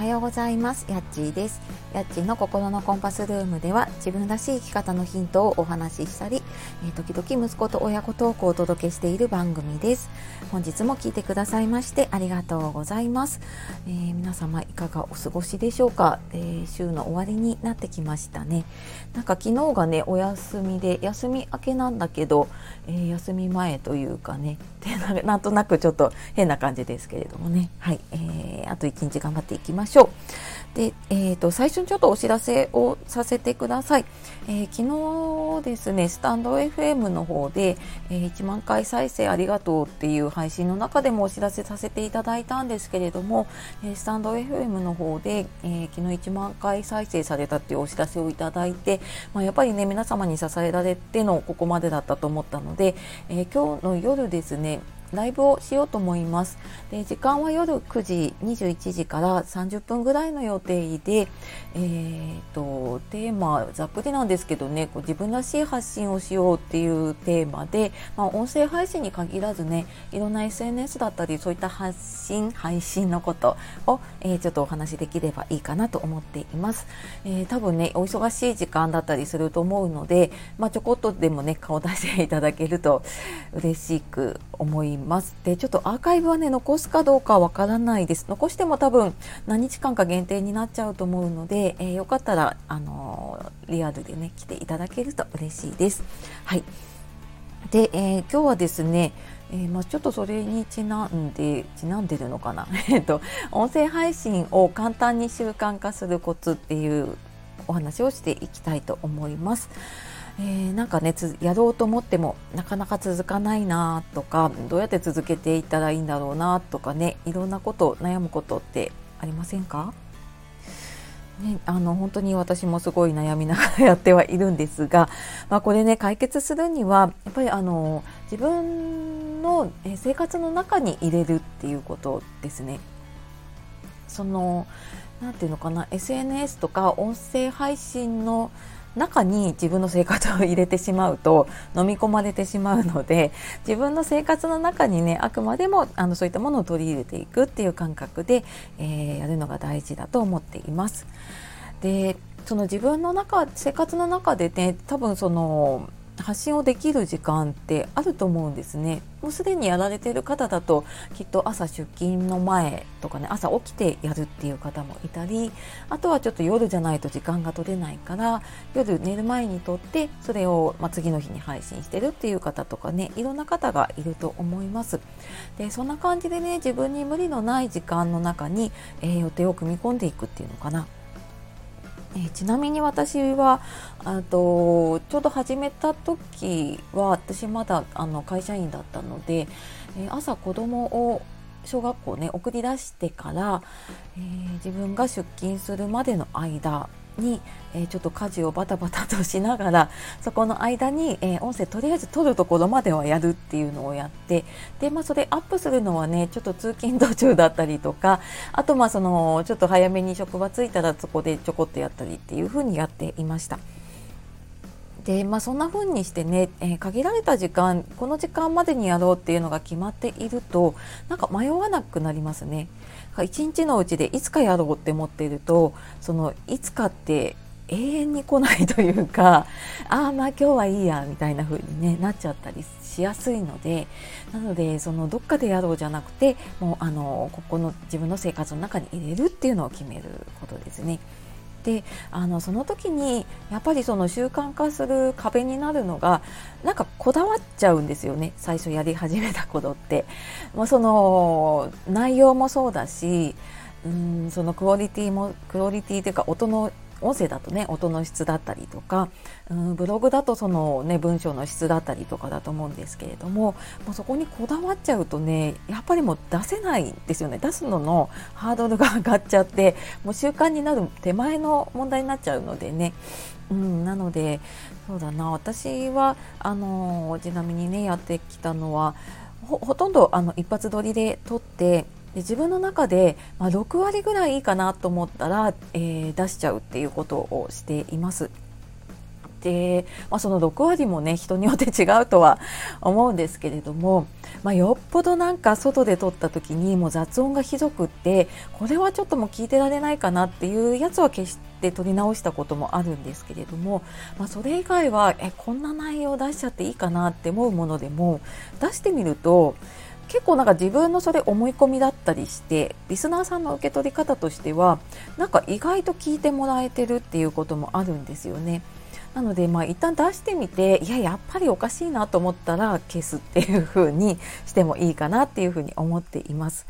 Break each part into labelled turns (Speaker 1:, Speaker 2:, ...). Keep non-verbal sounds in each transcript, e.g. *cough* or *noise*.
Speaker 1: はようございます。やっちーです。やっちーの心のコンパスルームでは自分らしい生き方のヒントをお話ししたり、えー、時々息子と親子トークをお届けしている番組です。本日も聞いてくださいましてありがとうございます、えー、皆様いかがお過ごしでしょうか、えー、週の終わりになってきましたね。なんか昨日がねお休みで休み明けなんだけど、え休み前というかね *laughs* なんとなくちょっと変な感じですけれどもね。はい、えー、あと1日頑張っていきましょう。で、えーと、最初にちょっとお知らせをさせてください。えー、昨日ですね、スタンド FM の方で、えー、1万回再生ありがとうっていう配信の中でもお知らせさせていただいたんですけれども、え、スタンド FM の方で、え昨日1万回再生されたっていうお知らせをいただいて、まあ、やっぱりね、皆様に支えられてのここまでだったと思ったので、え今日の夜ですね、ライブをしようと思います。で時間は夜9時21時から30分ぐらいの予定で、えーと、テーマざっくりなんですけどねこう自分らしい発信をしようっていうテーマで、まあ、音声配信に限らずねいろんな SNS だったりそういった発信配信のことを、えー、ちょっとお話しできればいいかなと思っています。えー、多分ねお忙しい時間だったりすると思うので、まあ、ちょこっとでもね顔出していただけると嬉しく思います。ますでちょっとアーカイブはね残すかどうかわからないです。残しても多分何日間か限定になっちゃうと思うので、えー、よかったらあのー、リアルでね来ていただけると嬉しいです。はい。で、えー、今日はですね、えー、まあ、ちょっとそれにちなんでちなんでるのかな？*laughs* えっと音声配信を簡単に習慣化するコツっていうお話をしていきたいと思います。えー、なんかねやろうと思ってもなかなか続かないなとかどうやって続けていったらいいんだろうなとかねいろんなこと悩むことってありませんか？ね、あの本当に私もすごい悩みながらやってはいるんですが、まあ、これね解決するにはやっぱりあの自分の生活の中に入れるっていうことですね。その何て言うのかな SNS とか音声配信の中に自分の生活を入れてしまうと飲み込まれてしまうので自分の生活の中にねあくまでもあのそういったものを取り入れていくっていう感覚で、えー、やるのが大事だと思っています。でその自分の中生活の中でね多分その発信をできる時間ってあると思うんですね。もうすでにやられてる方だときっと朝出勤の前とかね朝起きてやるっていう方もいたりあとはちょっと夜じゃないと時間が取れないから夜寝る前にとってそれを、ま、次の日に配信してるっていう方とかねいろんな方がいると思います。でそんな感じでね自分に無理のない時間の中に、えー、予定を組み込んでいくっていうのかな。えちなみに私はあとちょうど始めた時は私まだあの会社員だったので、え朝子供を小学校ね送り出してから、えー、自分が出勤するまでの間に、えー、ちょっと家事をバタバタとしながら *laughs* そこの間に、えー、音声とりあえず撮るところまではやるっていうのをやってで、まあ、それアップするのはねちょっと通勤途中だったりとかあとまあそのちょっと早めに職場着いたらそこでちょこっとやったりっていうふうにやっていました。でまあ、そんな風にしてね、えー、限られた時間この時間までにやろうっていうのが決まっているとなんか迷わなくなりますね。一日のうちでいつかやろうって思っているとそのいつかって永遠に来ないというか *laughs* あまあ今日はいいやみたいな風に、ね、なっちゃったりしやすいのでなのでそのどっかでやろうじゃなくてもうあのここの自分の生活の中に入れるっていうのを決めることですね。であのその時にやっぱりその習慣化する壁になるのがなんかこだわっちゃうんですよね最初やり始めたことって。もうその内容もそうだしうんそのクオリティもクオリティというか音の音声だとね音の質だったりとか、うん、ブログだとそのね文章の質だったりとかだと思うんですけれどももうそこにこだわっちゃうとねやっぱりもう出せないんですよね。出すののハードルが上がっちゃってもう習慣になる手前の問題になっちゃうのでね。うん、なのでそうだな。私はあのちなみにねやってきたのはほとんどあの一発撮りで撮ってで自分の中で、まあ、6割ぐらいいいかなと思ったら、えー、出しちゃうっていうことをしています。で、まあ、その6割もね人によって違うとは *laughs* 思うんですけれども、まあ、よっぽどなんか外で撮った時にもう雑音がひどくってこれはちょっともう聞いてられないかなっていうやつは決して撮り直したこともあるんですけれども、まあ、それ以外はえこんな内容出しちゃっていいかなって思うものでも出してみると結構なんか自分のそれ思い込みだったりしてリスナーさんの受け取り方としてはなんか意外と聞いてもらえてるっていうこともあるんですよね。なのでまあ一旦出してみていややっぱりおかしいなと思ったら消すっていう風にしてもいいかなっていう風に思っています。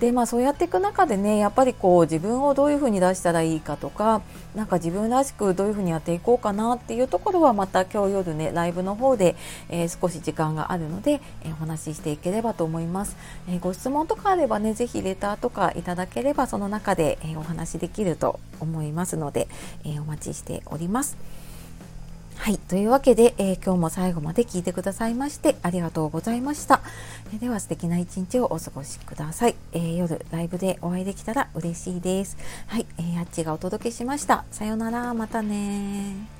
Speaker 1: でまあそうやっていく中でねやっぱりこう自分をどういう風に出したらいいかとかなんか自分らしくどういう風にやっていこうかなっていうところはまた今日夜ねライブの方で、えー、少し時間があるので、えー、お話ししていければと思います。えー、ご質問とかあればねぜひレターとかいただければその中で、えお話しできると思いますので、えお待ちしております。というわけで、えー、今日も最後まで聞いてくださいましてありがとうございました。えー、では素敵な一日をお過ごしください、えー、夜ライブでお会いできたら嬉しいです。はい。えー、あっちがお届けしました。さようなら。またね